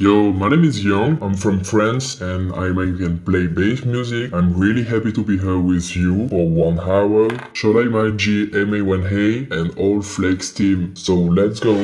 Yo, my name is YYVNG. I'm from France and I can play bass music. I'm really happy to be here with you for one hour. Shout my G, MA1A and all Flex team. So let's go.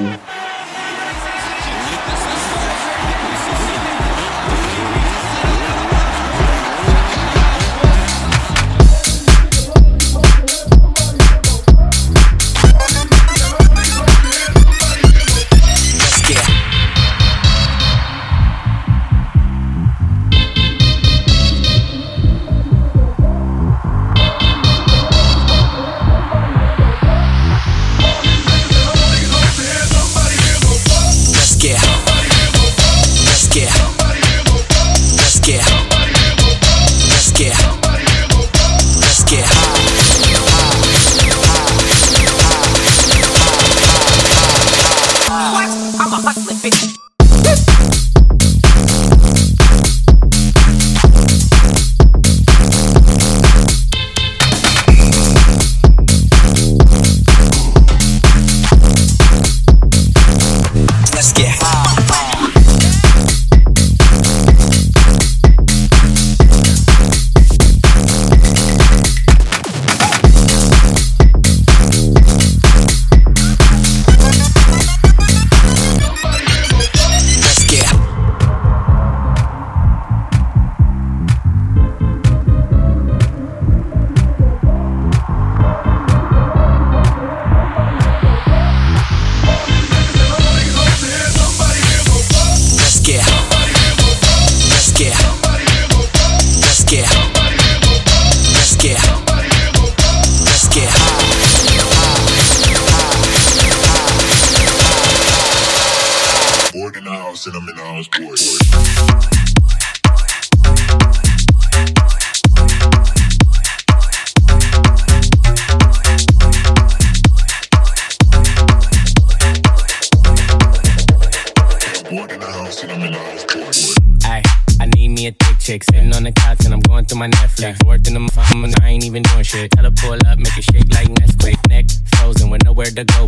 Finito.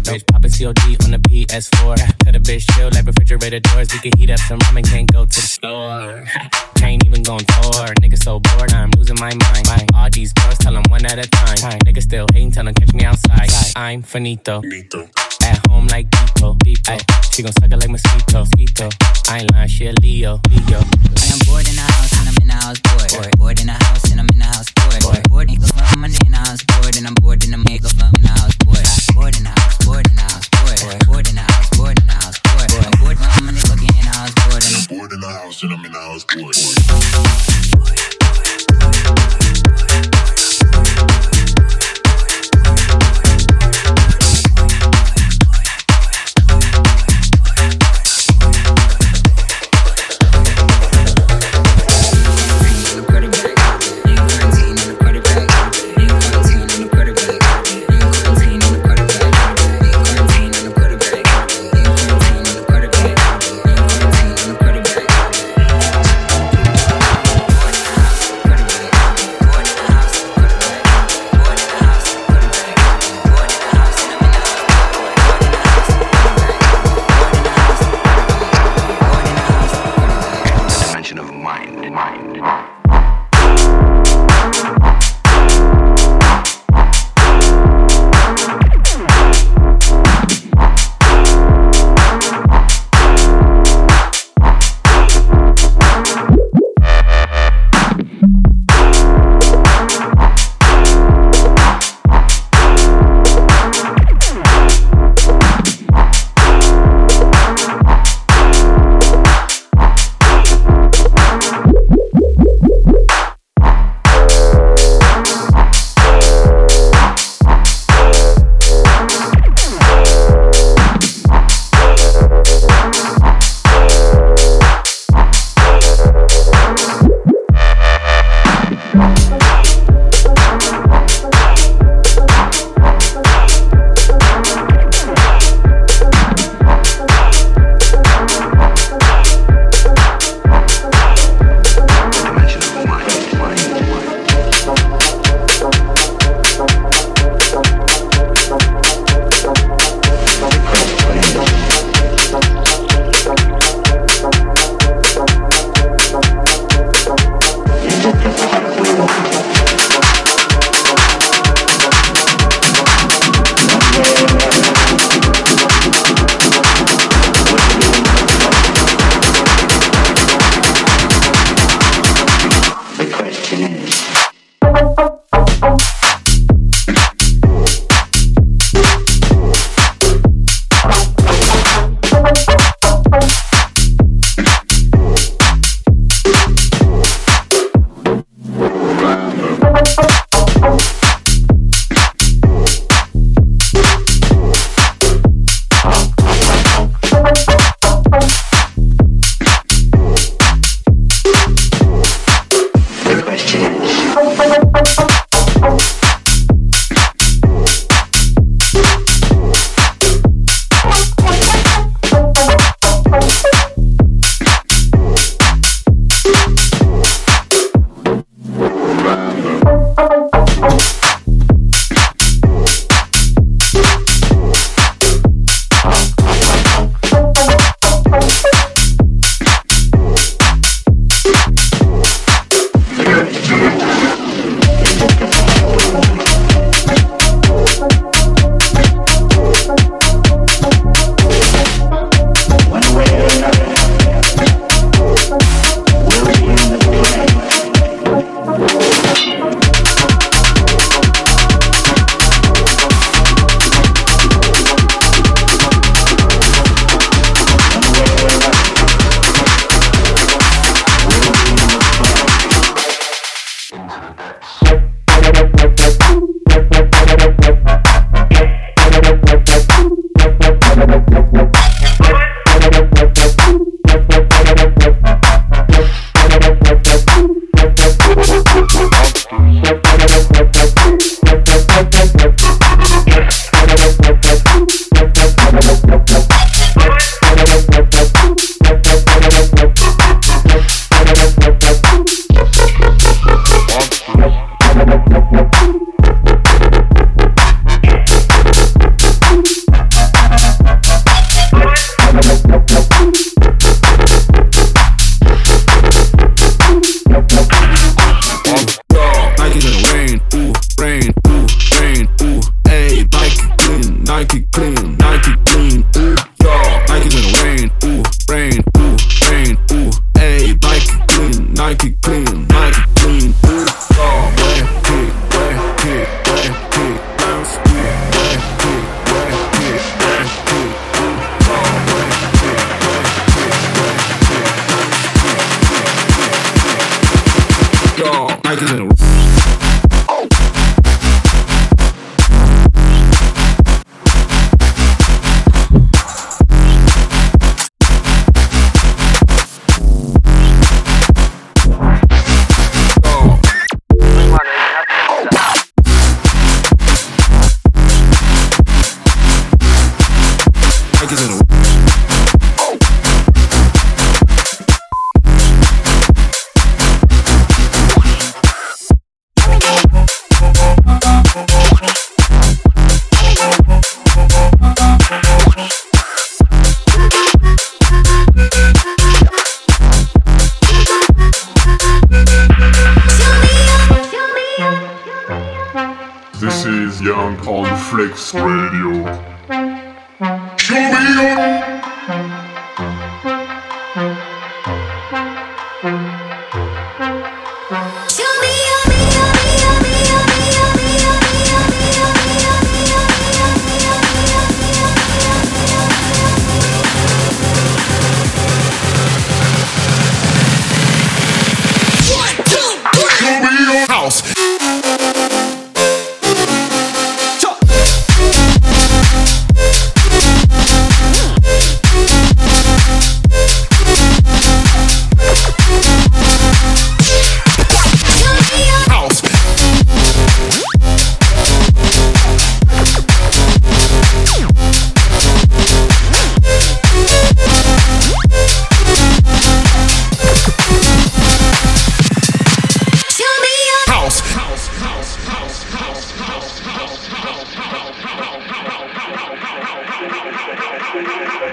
At a time nigga still hate him tell him catch me outside i'm finito. fenito at home like Depot. Ay, she gon' suck it like mosquito. mosquito. I ain't lying, she a Leo. Leo. I am bored in the house and I'm in the house bored. bored. Bored in the house and I'm in the house bored. bored. Bored in the house, I'm in the house bored and I'm bored in the makeup. I'm in the house bored. Bored in the house, bored in the house bored. Bored in the house, bored in the house bored. I'm bored, I'm in in the house bored and I'm bored in the house and I'm in the house bored.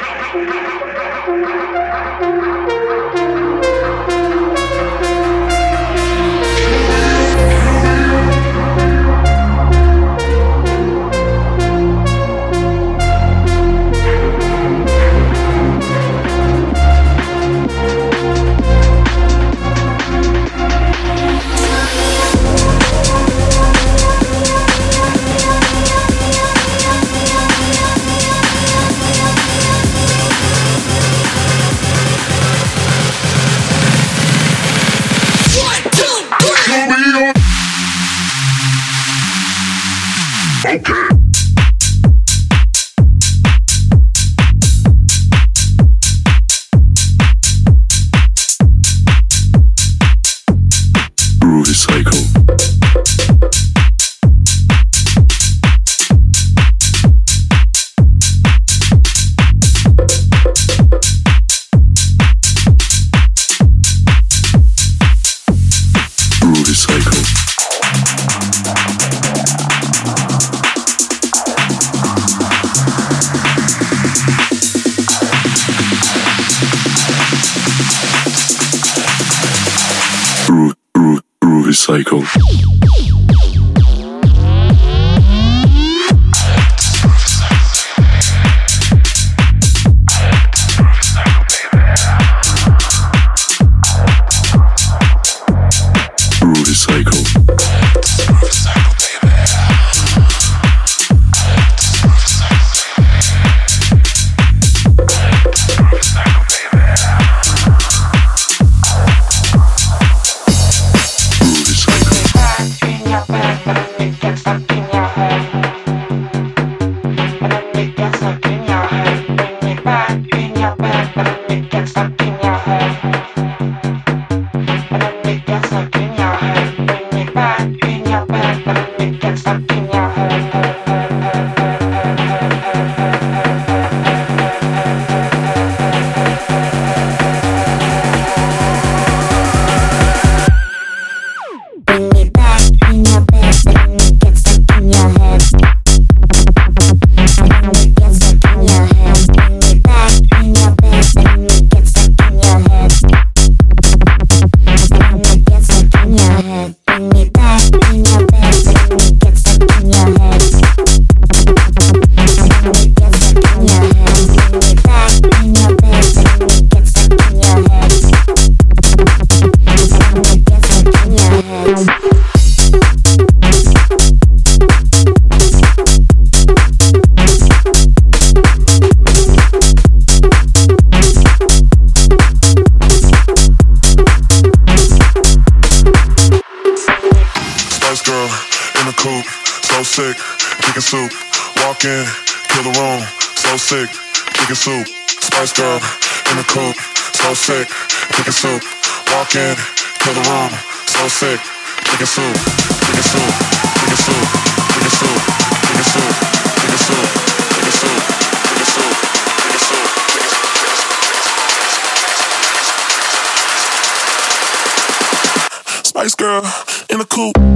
Thank you. Walk in, kill the room, so sick, chicken soup, chicken soup, chicken soup, chicken soup, chicken soup, chicken soup, chicken soup, chicken soup, chicken soup. Spice girl in the coop.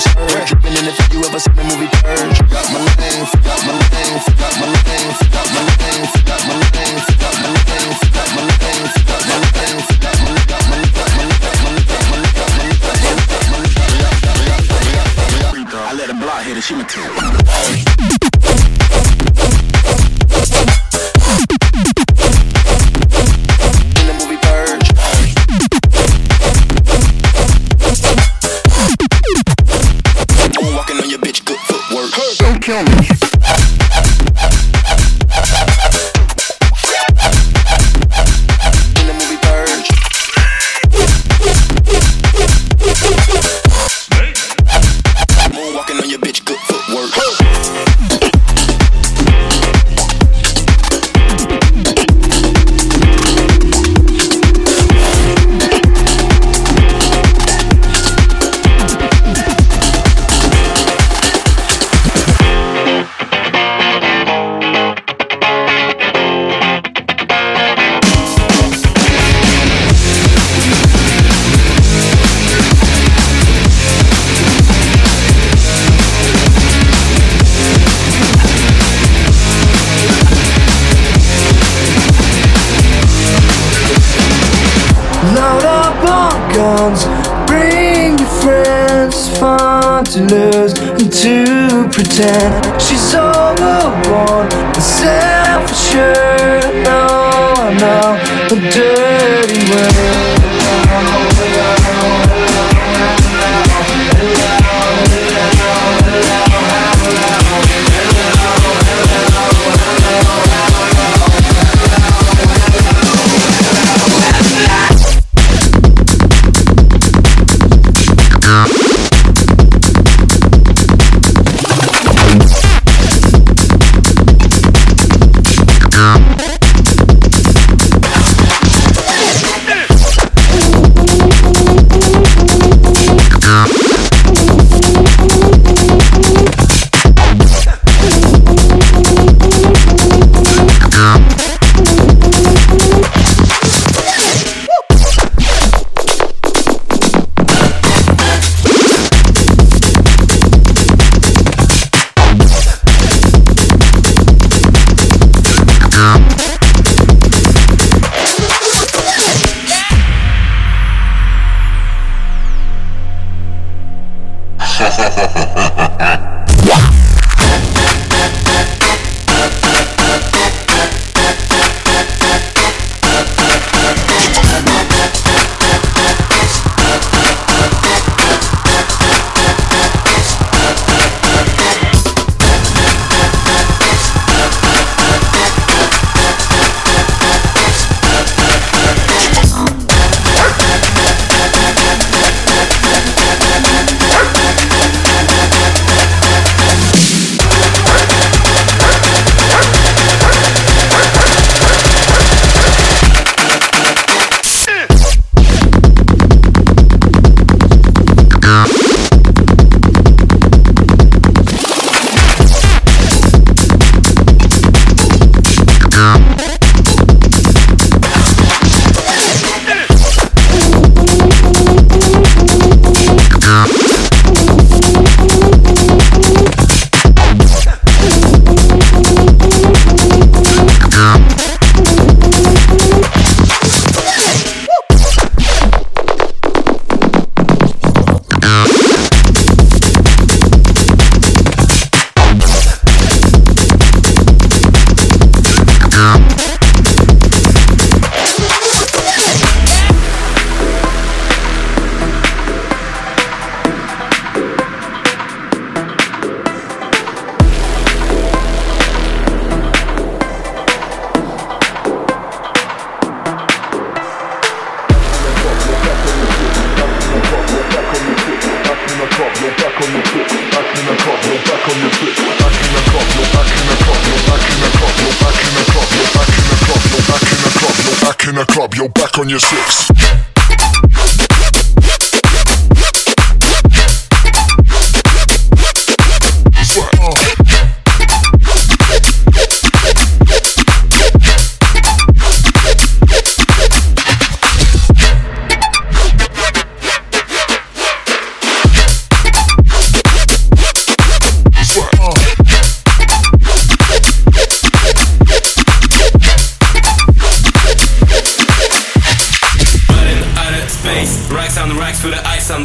sure. Keeping in if you ever seen the movie Purr? say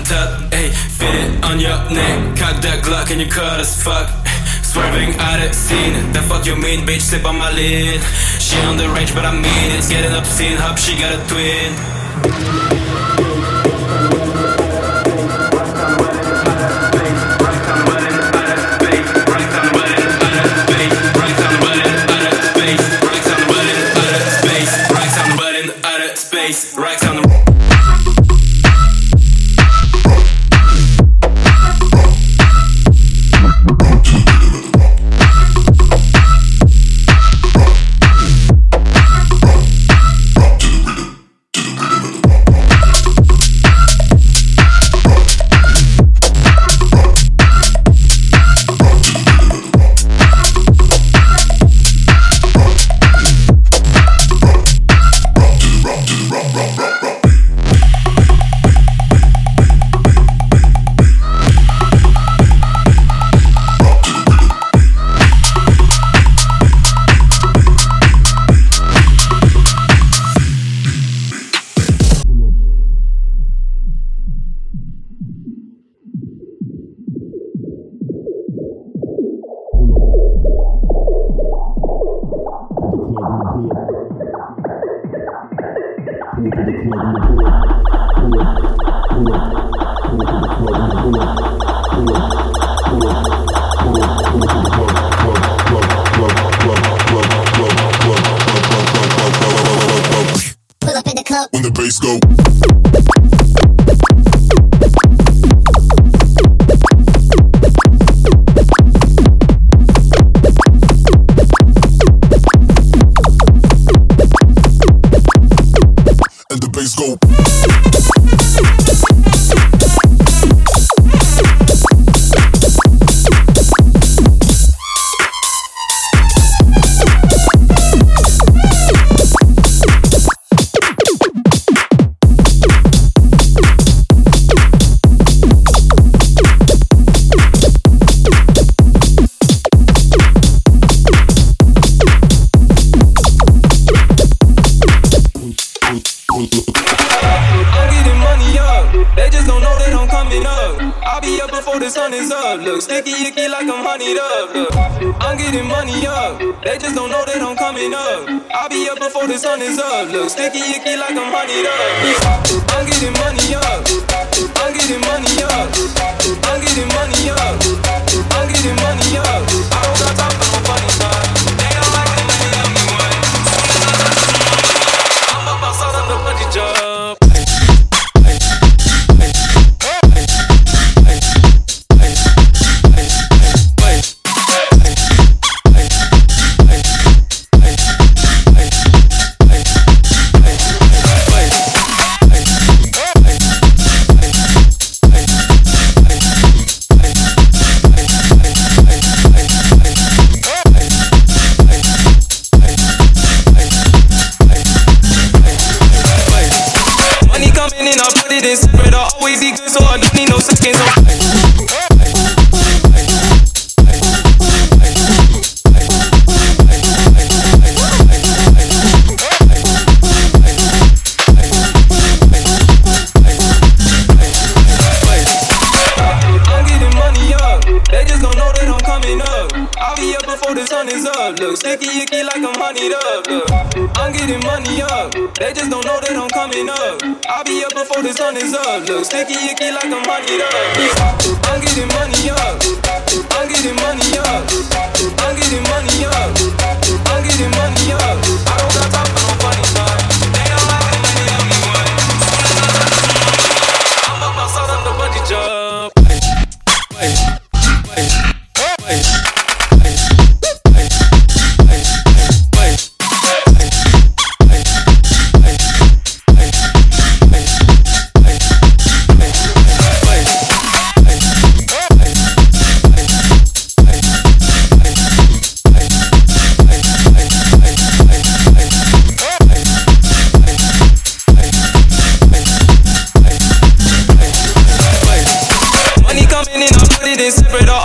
turned a ayy Fit it on your neck, cock that Glock and you cut as fuck Swerving out of scene, the fuck you mean bitch, slip on my lid. She on the range but I mean it's getting obscene, hope she got a twin. 你看，你看，你看，你看。separate all.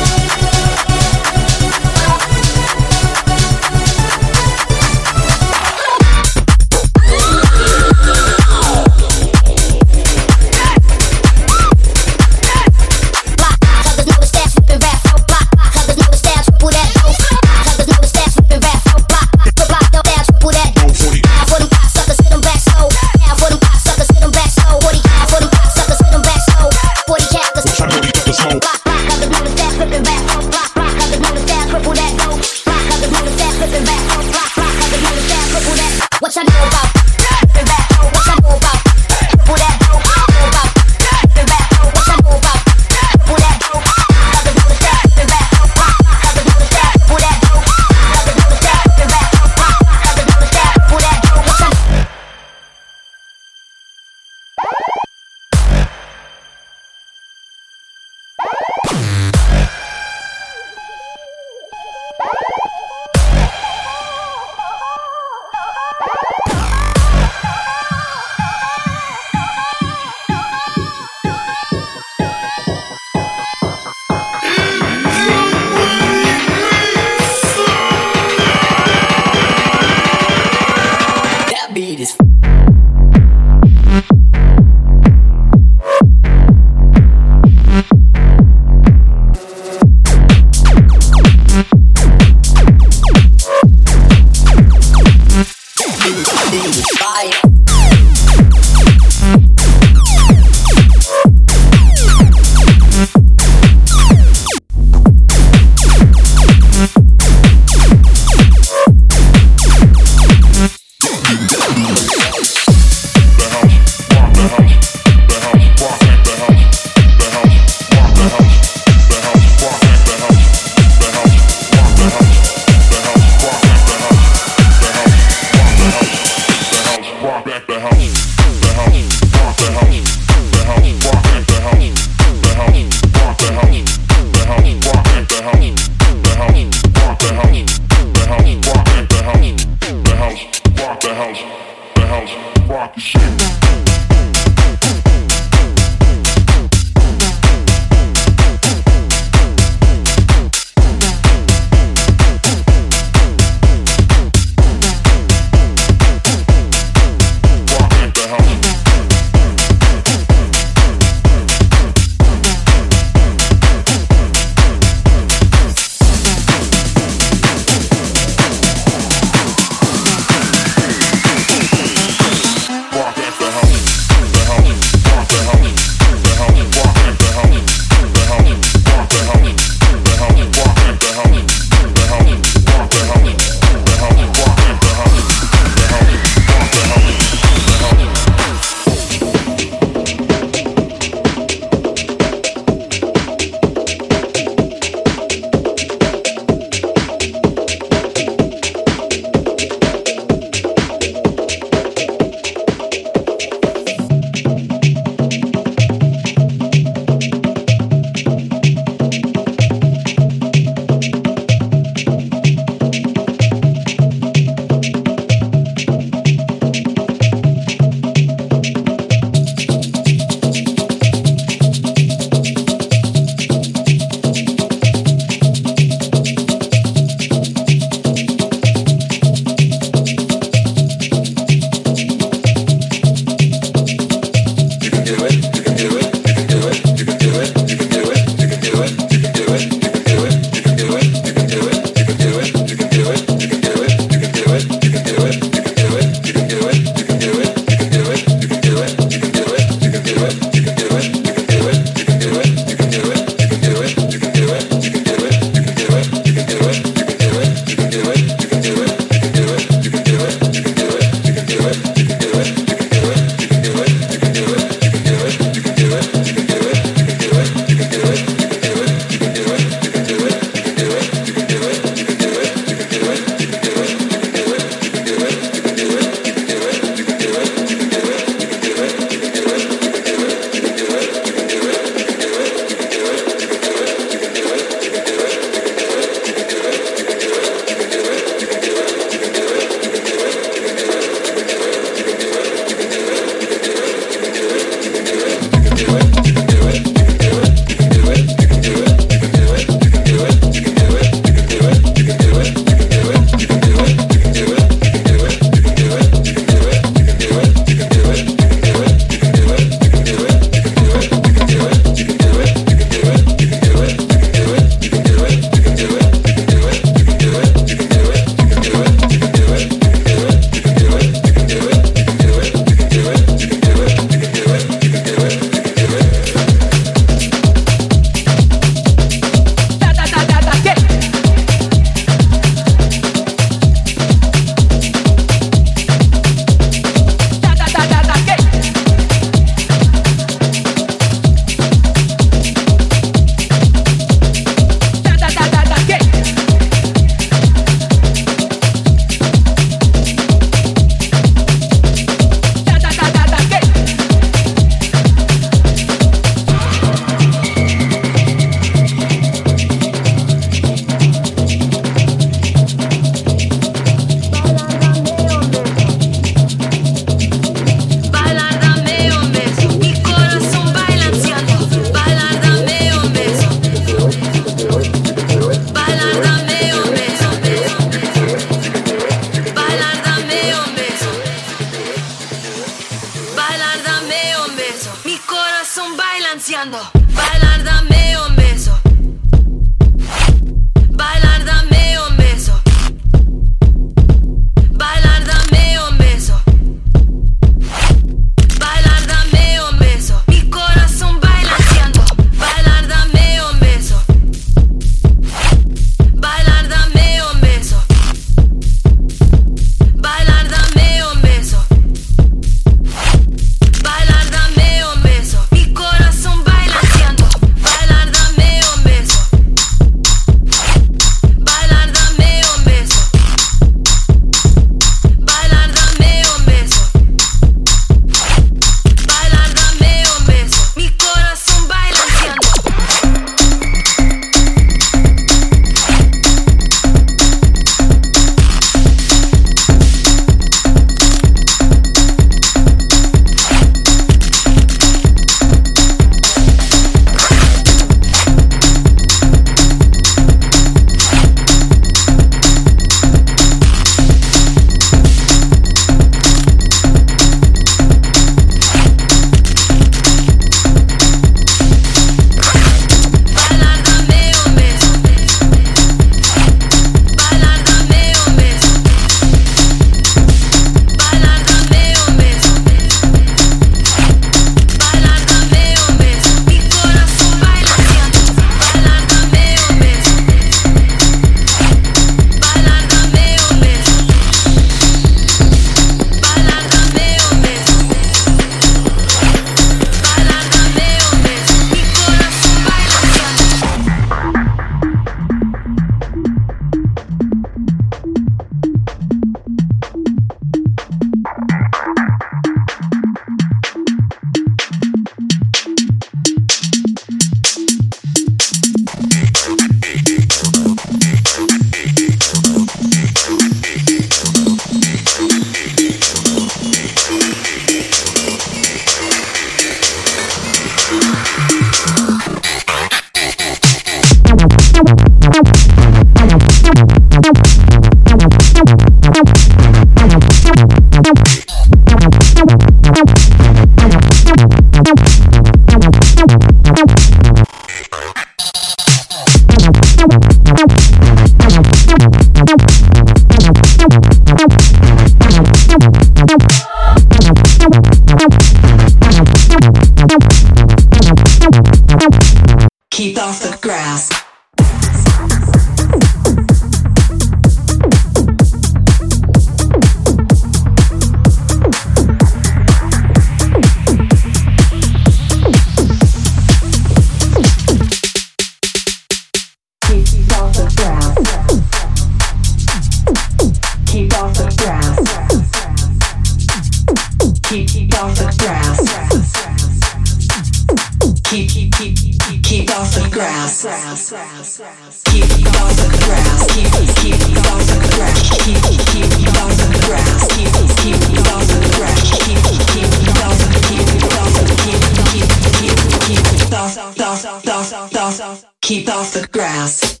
Keep off the grass.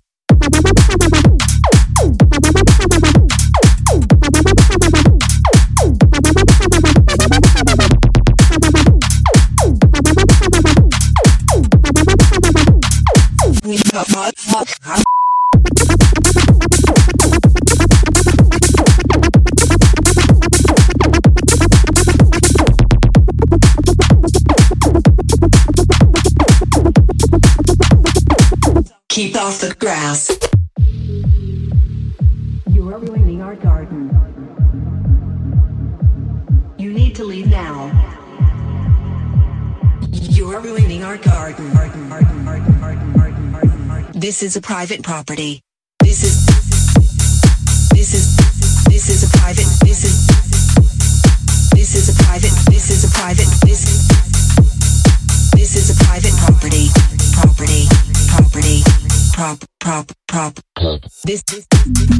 We Keep off the grass. You are ruining our garden. You need to leave now. You are ruining our garden. This is a private property. This is this is this is a private this is this is a private this is a private this this is a private property property property prop prop prop this this this.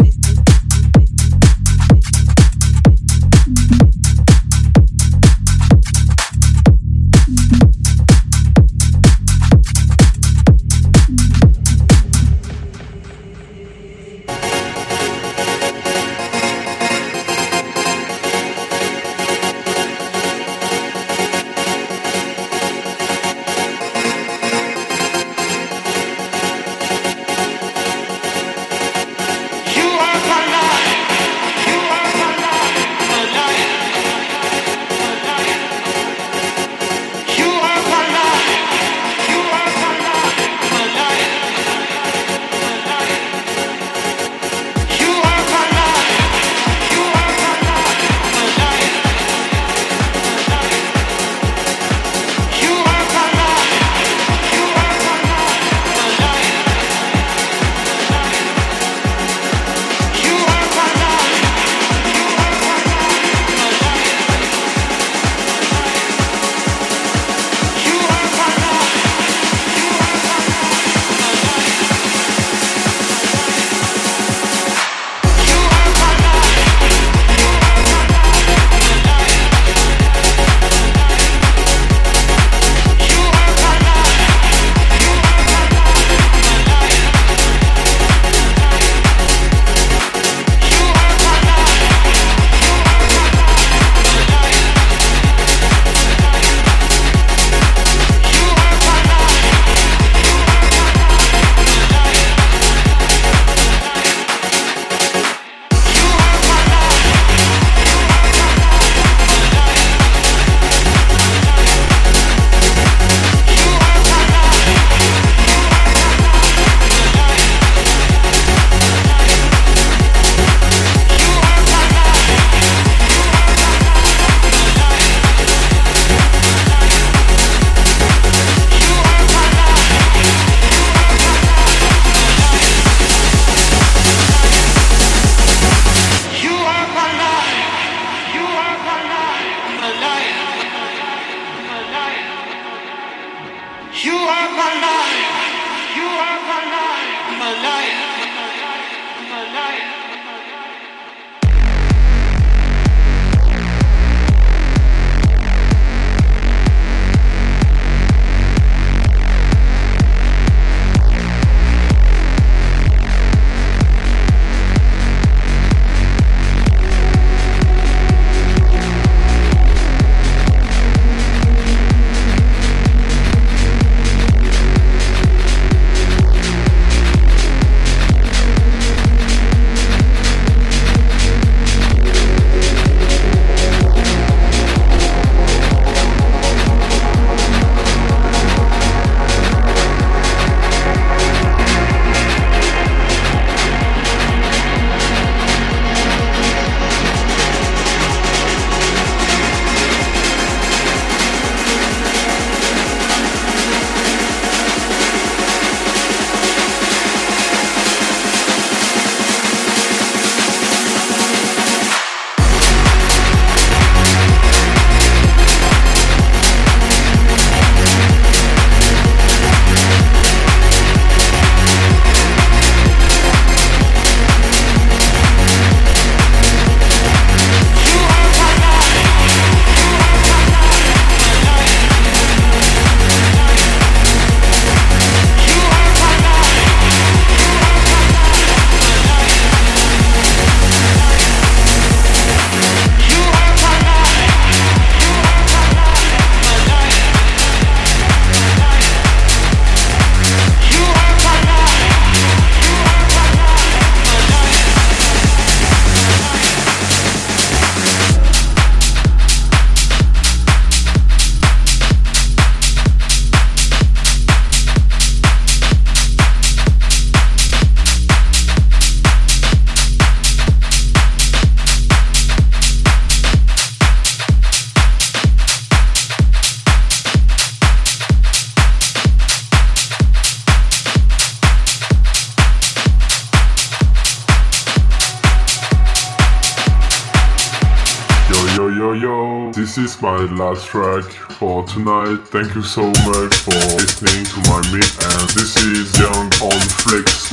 track for tonight. Thank you so much for listening to my mix, and this is YYVNG on Flex